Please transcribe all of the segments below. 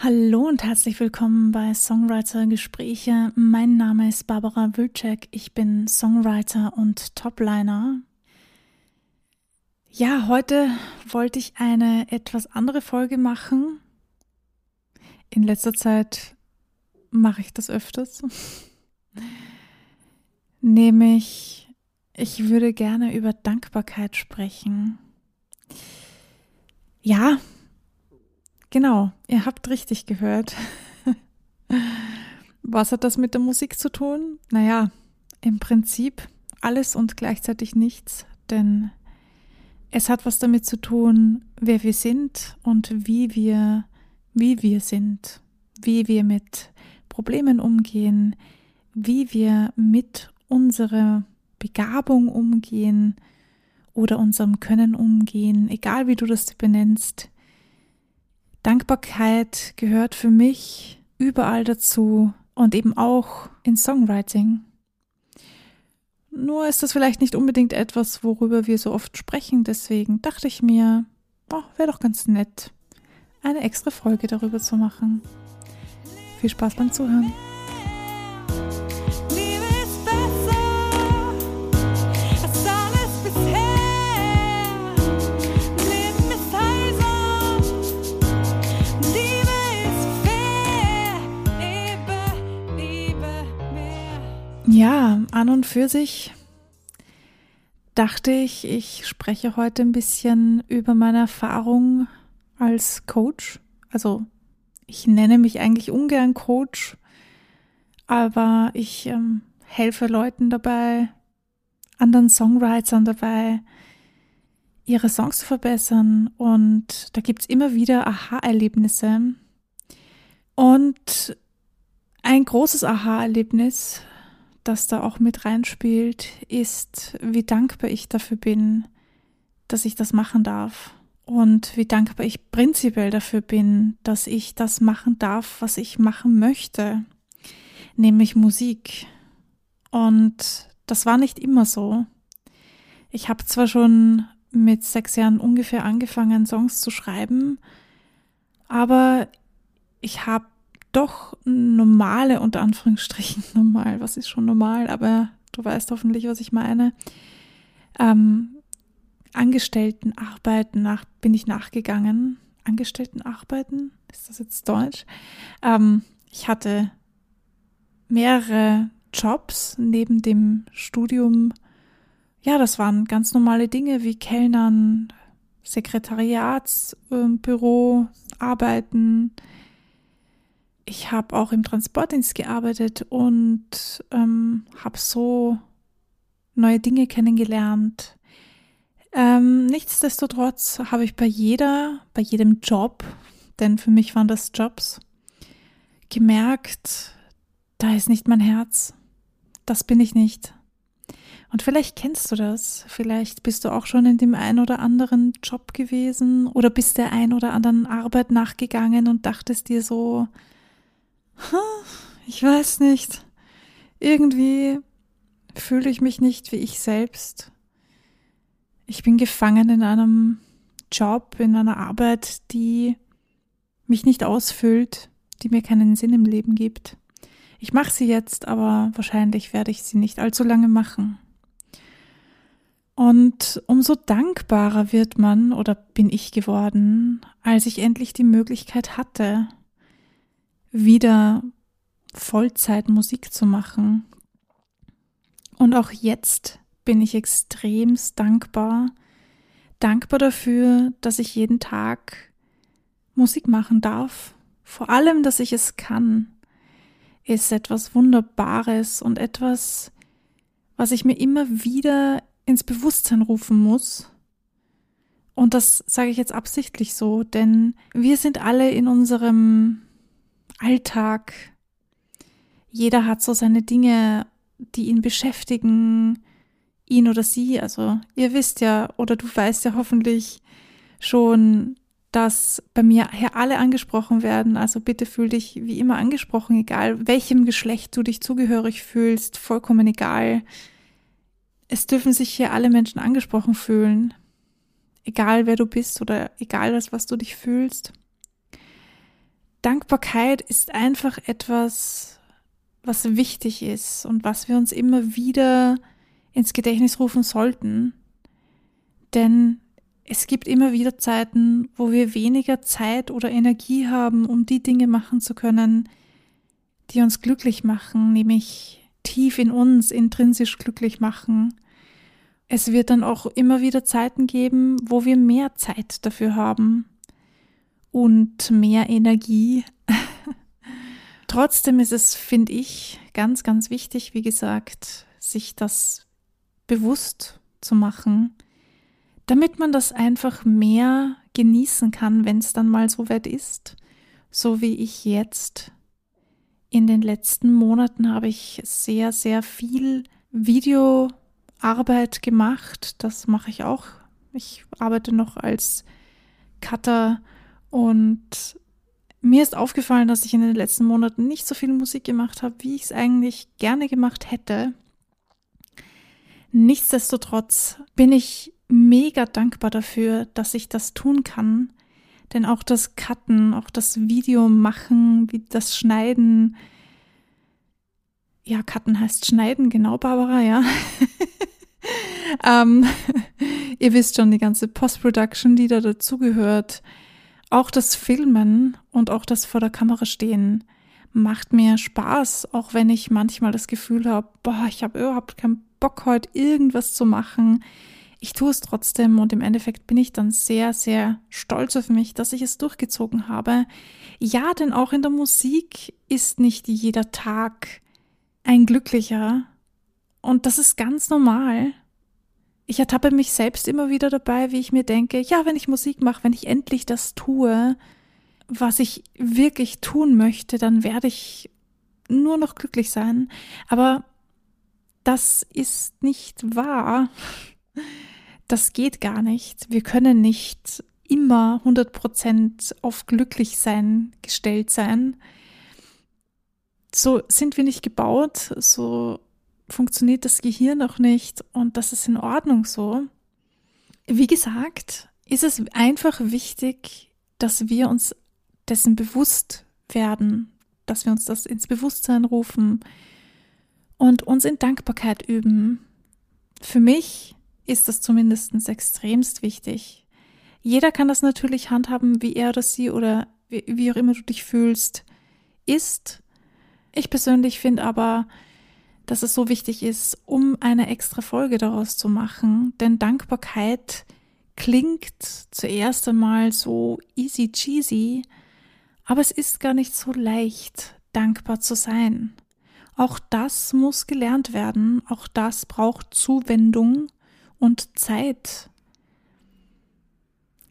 Hallo und herzlich willkommen bei Songwriter Gespräche. Mein Name ist Barbara Wilczek. Ich bin Songwriter und Topliner. Ja, heute wollte ich eine etwas andere Folge machen. In letzter Zeit mache ich das öfters. Nämlich, ich würde gerne über Dankbarkeit sprechen. Ja, Genau, ihr habt richtig gehört. Was hat das mit der Musik zu tun? Naja, im Prinzip alles und gleichzeitig nichts, denn es hat was damit zu tun, wer wir sind und wie wir, wie wir sind, wie wir mit Problemen umgehen, wie wir mit unserer Begabung umgehen oder unserem Können umgehen, egal wie du das benennst. Dankbarkeit gehört für mich überall dazu und eben auch in Songwriting. Nur ist das vielleicht nicht unbedingt etwas, worüber wir so oft sprechen, deswegen dachte ich mir, oh, wäre doch ganz nett, eine extra Folge darüber zu machen. Viel Spaß beim Zuhören. Ja, an und für sich dachte ich, ich spreche heute ein bisschen über meine Erfahrung als Coach. Also ich nenne mich eigentlich ungern Coach, aber ich ähm, helfe Leuten dabei, anderen Songwritern dabei, ihre Songs zu verbessern. Und da gibt es immer wieder Aha-Erlebnisse. Und ein großes Aha-Erlebnis das da auch mit reinspielt, ist, wie dankbar ich dafür bin, dass ich das machen darf. Und wie dankbar ich prinzipiell dafür bin, dass ich das machen darf, was ich machen möchte, nämlich Musik. Und das war nicht immer so. Ich habe zwar schon mit sechs Jahren ungefähr angefangen, Songs zu schreiben, aber ich habe doch normale, unter Anführungsstrichen normal, was ist schon normal, aber du weißt hoffentlich, was ich meine, ähm, Angestelltenarbeiten nach, bin ich nachgegangen. Angestelltenarbeiten, ist das jetzt Deutsch? Ähm, ich hatte mehrere Jobs neben dem Studium. Ja, das waren ganz normale Dinge wie Kellnern, Sekretariatsbüro, äh, Arbeiten, ich habe auch im Transportdienst gearbeitet und ähm, habe so neue Dinge kennengelernt. Ähm, nichtsdestotrotz habe ich bei jeder, bei jedem Job, denn für mich waren das Jobs, gemerkt, da ist nicht mein Herz. Das bin ich nicht. Und vielleicht kennst du das. Vielleicht bist du auch schon in dem ein oder anderen Job gewesen oder bist der ein oder anderen Arbeit nachgegangen und dachtest dir so, ich weiß nicht. Irgendwie fühle ich mich nicht wie ich selbst. Ich bin gefangen in einem Job, in einer Arbeit, die mich nicht ausfüllt, die mir keinen Sinn im Leben gibt. Ich mache sie jetzt, aber wahrscheinlich werde ich sie nicht allzu lange machen. Und umso dankbarer wird man oder bin ich geworden, als ich endlich die Möglichkeit hatte, wieder Vollzeit Musik zu machen. Und auch jetzt bin ich extremst dankbar, dankbar dafür, dass ich jeden Tag Musik machen darf. Vor allem, dass ich es kann, ist etwas Wunderbares und etwas, was ich mir immer wieder ins Bewusstsein rufen muss. Und das sage ich jetzt absichtlich so, denn wir sind alle in unserem Alltag. Jeder hat so seine Dinge, die ihn beschäftigen, ihn oder sie. Also ihr wisst ja oder du weißt ja hoffentlich schon, dass bei mir hier alle angesprochen werden. Also bitte fühl dich wie immer angesprochen, egal welchem Geschlecht du dich zugehörig fühlst, vollkommen egal. Es dürfen sich hier alle Menschen angesprochen fühlen, egal wer du bist oder egal das, was du dich fühlst. Dankbarkeit ist einfach etwas, was wichtig ist und was wir uns immer wieder ins Gedächtnis rufen sollten. Denn es gibt immer wieder Zeiten, wo wir weniger Zeit oder Energie haben, um die Dinge machen zu können, die uns glücklich machen, nämlich tief in uns intrinsisch glücklich machen. Es wird dann auch immer wieder Zeiten geben, wo wir mehr Zeit dafür haben und mehr Energie. Trotzdem ist es, finde ich, ganz, ganz wichtig, wie gesagt, sich das bewusst zu machen, damit man das einfach mehr genießen kann, wenn es dann mal so weit ist, so wie ich jetzt. In den letzten Monaten habe ich sehr, sehr viel Videoarbeit gemacht. Das mache ich auch. Ich arbeite noch als Cutter und mir ist aufgefallen, dass ich in den letzten Monaten nicht so viel Musik gemacht habe, wie ich es eigentlich gerne gemacht hätte. Nichtsdestotrotz bin ich mega dankbar dafür, dass ich das tun kann. Denn auch das Cutten, auch das Video machen, wie das Schneiden, ja, Cutten heißt Schneiden, genau, Barbara, ja. ähm, ihr wisst schon, die ganze Post-Production, die da dazugehört. Auch das Filmen und auch das vor der Kamera stehen macht mir Spaß, auch wenn ich manchmal das Gefühl habe, boah, ich habe überhaupt keinen Bock heute irgendwas zu machen ich tue es trotzdem und im Endeffekt bin ich dann sehr, sehr stolz auf mich, dass ich es durchgezogen habe. Ja, denn auch in der Musik ist nicht jeder Tag ein glücklicher und das ist ganz normal. Ich ertappe mich selbst immer wieder dabei, wie ich mir denke, ja, wenn ich Musik mache, wenn ich endlich das tue, was ich wirklich tun möchte, dann werde ich nur noch glücklich sein. Aber das ist nicht wahr das geht gar nicht. Wir können nicht immer 100% auf glücklich sein gestellt sein. So sind wir nicht gebaut, so funktioniert das Gehirn auch nicht und das ist in Ordnung so. Wie gesagt, ist es einfach wichtig, dass wir uns dessen bewusst werden, dass wir uns das ins Bewusstsein rufen und uns in Dankbarkeit üben. Für mich ist das zumindest extremst wichtig. Jeder kann das natürlich handhaben, wie er oder sie oder wie, wie auch immer du dich fühlst, ist. Ich persönlich finde aber, dass es so wichtig ist, um eine extra Folge daraus zu machen, denn Dankbarkeit klingt zuerst einmal so easy cheesy, aber es ist gar nicht so leicht, dankbar zu sein. Auch das muss gelernt werden, auch das braucht Zuwendung und Zeit.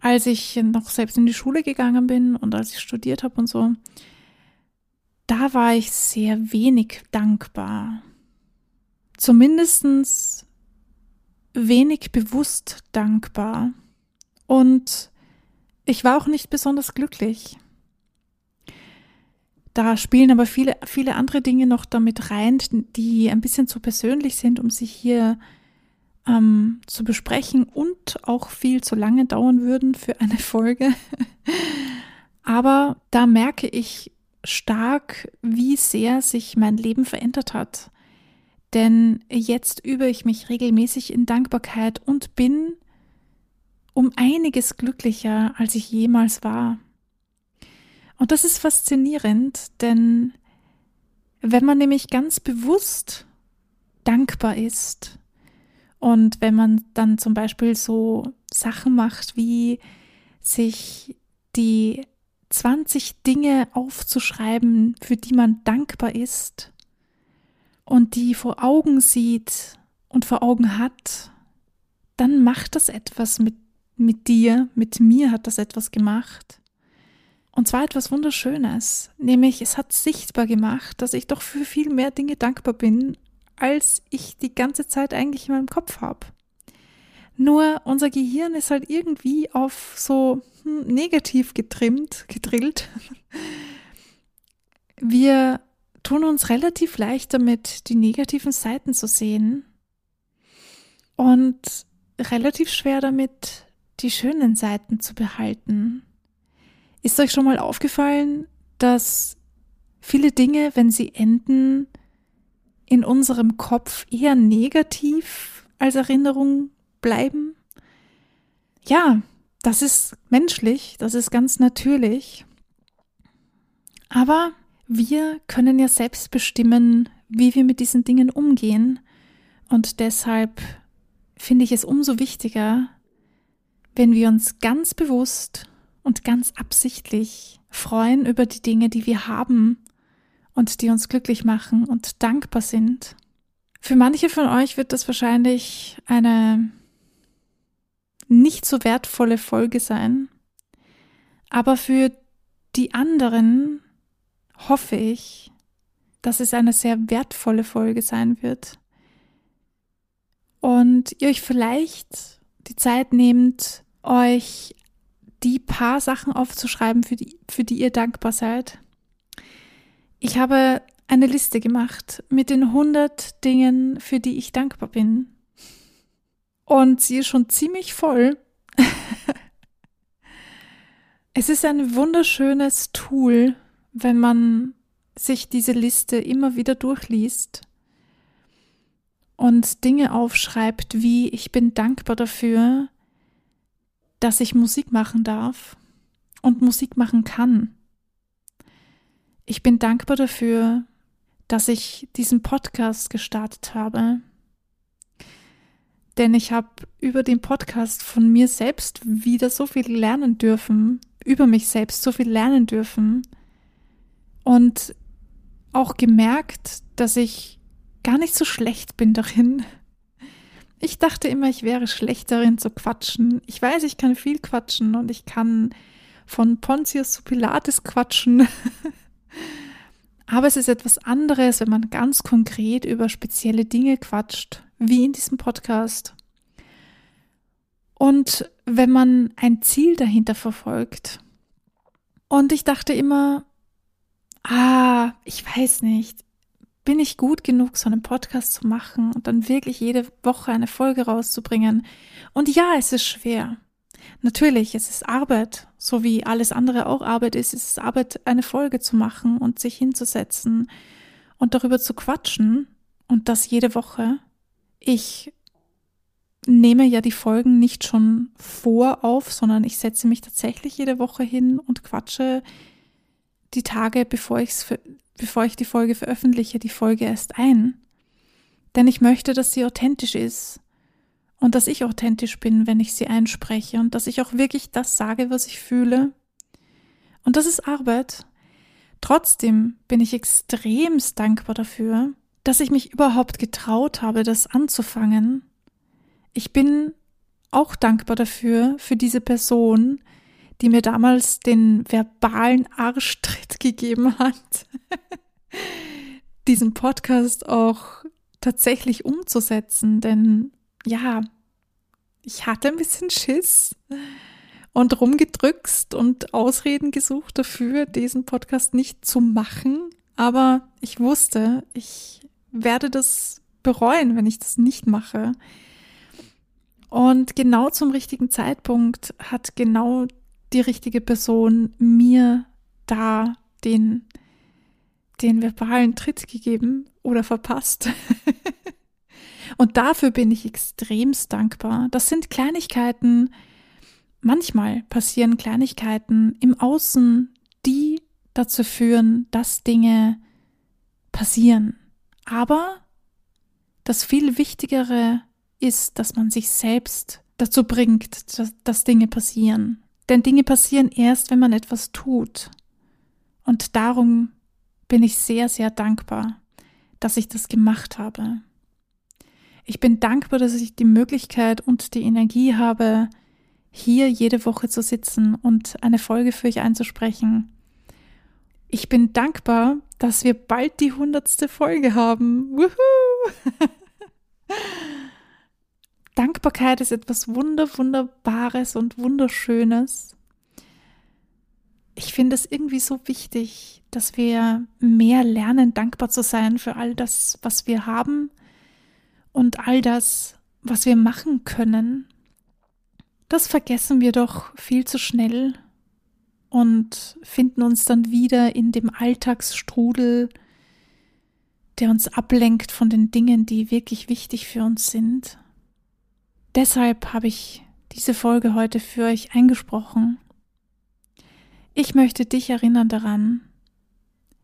Als ich noch selbst in die Schule gegangen bin und als ich studiert habe und so, da war ich sehr wenig dankbar. Zumindest wenig bewusst dankbar. Und ich war auch nicht besonders glücklich. Da spielen aber viele, viele andere Dinge noch damit rein, die ein bisschen zu persönlich sind, um sich hier ähm, zu besprechen und auch viel zu lange dauern würden für eine Folge. Aber da merke ich stark, wie sehr sich mein Leben verändert hat. Denn jetzt übe ich mich regelmäßig in Dankbarkeit und bin um einiges glücklicher, als ich jemals war. Und das ist faszinierend, denn wenn man nämlich ganz bewusst dankbar ist, und wenn man dann zum Beispiel so Sachen macht, wie sich die 20 Dinge aufzuschreiben, für die man dankbar ist und die vor Augen sieht und vor Augen hat, dann macht das etwas mit, mit dir, mit mir hat das etwas gemacht. Und zwar etwas Wunderschönes, nämlich es hat sichtbar gemacht, dass ich doch für viel mehr Dinge dankbar bin, als ich die ganze Zeit eigentlich in meinem Kopf habe. Nur unser Gehirn ist halt irgendwie auf so hm, negativ getrimmt, gedrillt. Wir tun uns relativ leicht damit, die negativen Seiten zu sehen und relativ schwer damit, die schönen Seiten zu behalten. Ist euch schon mal aufgefallen, dass viele Dinge, wenn sie enden, in unserem Kopf eher negativ als Erinnerung bleiben. Ja, das ist menschlich, das ist ganz natürlich. Aber wir können ja selbst bestimmen, wie wir mit diesen Dingen umgehen. Und deshalb finde ich es umso wichtiger, wenn wir uns ganz bewusst und ganz absichtlich freuen über die Dinge, die wir haben und die uns glücklich machen und dankbar sind. Für manche von euch wird das wahrscheinlich eine nicht so wertvolle Folge sein, aber für die anderen hoffe ich, dass es eine sehr wertvolle Folge sein wird und ihr euch vielleicht die Zeit nehmt, euch die paar Sachen aufzuschreiben, für die, für die ihr dankbar seid. Ich habe eine Liste gemacht mit den 100 Dingen, für die ich dankbar bin. Und sie ist schon ziemlich voll. es ist ein wunderschönes Tool, wenn man sich diese Liste immer wieder durchliest und Dinge aufschreibt, wie ich bin dankbar dafür, dass ich Musik machen darf und Musik machen kann. Ich bin dankbar dafür, dass ich diesen Podcast gestartet habe. Denn ich habe über den Podcast von mir selbst wieder so viel lernen dürfen, über mich selbst so viel lernen dürfen und auch gemerkt, dass ich gar nicht so schlecht bin darin. Ich dachte immer, ich wäre schlecht darin zu quatschen. Ich weiß, ich kann viel quatschen und ich kann von Pontius zu Pilates quatschen. Aber es ist etwas anderes, wenn man ganz konkret über spezielle Dinge quatscht, wie in diesem Podcast. Und wenn man ein Ziel dahinter verfolgt. Und ich dachte immer, ah, ich weiß nicht, bin ich gut genug, so einen Podcast zu machen und dann wirklich jede Woche eine Folge rauszubringen? Und ja, es ist schwer. Natürlich, es ist Arbeit, so wie alles andere auch Arbeit ist. Es ist Arbeit, eine Folge zu machen und sich hinzusetzen und darüber zu quatschen und das jede Woche. Ich nehme ja die Folgen nicht schon vor auf, sondern ich setze mich tatsächlich jede Woche hin und quatsche die Tage, bevor, ich's, bevor ich die Folge veröffentliche, die Folge erst ein. Denn ich möchte, dass sie authentisch ist und dass ich authentisch bin, wenn ich sie einspreche und dass ich auch wirklich das sage, was ich fühle. Und das ist Arbeit. Trotzdem bin ich extremst dankbar dafür, dass ich mich überhaupt getraut habe, das anzufangen. Ich bin auch dankbar dafür, für diese Person, die mir damals den verbalen Arschtritt gegeben hat, diesen Podcast auch tatsächlich umzusetzen, denn ja, ich hatte ein bisschen Schiss und rumgedrückt und Ausreden gesucht dafür, diesen Podcast nicht zu machen. Aber ich wusste, ich werde das bereuen, wenn ich das nicht mache. Und genau zum richtigen Zeitpunkt hat genau die richtige Person mir da den, den verbalen Tritt gegeben oder verpasst. Und dafür bin ich extremst dankbar. Das sind Kleinigkeiten. Manchmal passieren Kleinigkeiten im Außen, die dazu führen, dass Dinge passieren. Aber das viel Wichtigere ist, dass man sich selbst dazu bringt, dass, dass Dinge passieren. Denn Dinge passieren erst, wenn man etwas tut. Und darum bin ich sehr, sehr dankbar, dass ich das gemacht habe. Ich bin dankbar, dass ich die Möglichkeit und die Energie habe, hier jede Woche zu sitzen und eine Folge für euch einzusprechen. Ich bin dankbar, dass wir bald die hundertste Folge haben. Wuhu! Dankbarkeit ist etwas Wunder, Wunderbares und Wunderschönes. Ich finde es irgendwie so wichtig, dass wir mehr lernen, dankbar zu sein für all das, was wir haben, und all das, was wir machen können, das vergessen wir doch viel zu schnell. und finden uns dann wieder in dem Alltagsstrudel, der uns ablenkt von den Dingen, die wirklich wichtig für uns sind. Deshalb habe ich diese Folge heute für euch eingesprochen. Ich möchte dich erinnern daran,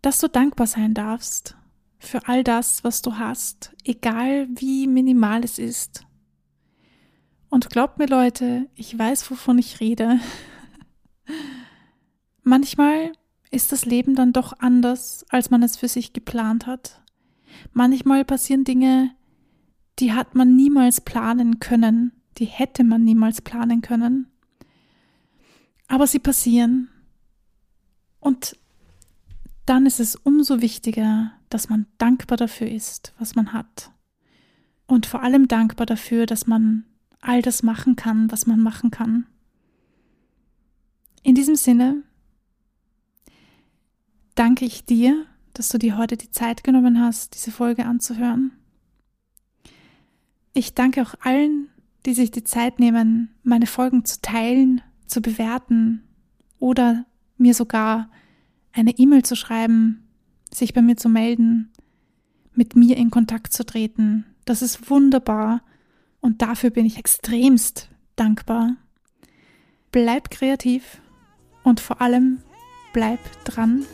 dass du dankbar sein darfst für all das, was du hast, egal wie minimal es ist. Und glaubt mir Leute, ich weiß, wovon ich rede. Manchmal ist das Leben dann doch anders, als man es für sich geplant hat. Manchmal passieren Dinge, die hat man niemals planen können, die hätte man niemals planen können. Aber sie passieren. Und dann ist es umso wichtiger, dass man dankbar dafür ist, was man hat. Und vor allem dankbar dafür, dass man all das machen kann, was man machen kann. In diesem Sinne danke ich dir, dass du dir heute die Zeit genommen hast, diese Folge anzuhören. Ich danke auch allen, die sich die Zeit nehmen, meine Folgen zu teilen, zu bewerten oder mir sogar eine E-Mail zu schreiben, sich bei mir zu melden, mit mir in Kontakt zu treten. Das ist wunderbar und dafür bin ich extremst dankbar. Bleib kreativ und vor allem bleib dran.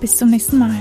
Bis zum nächsten Mal.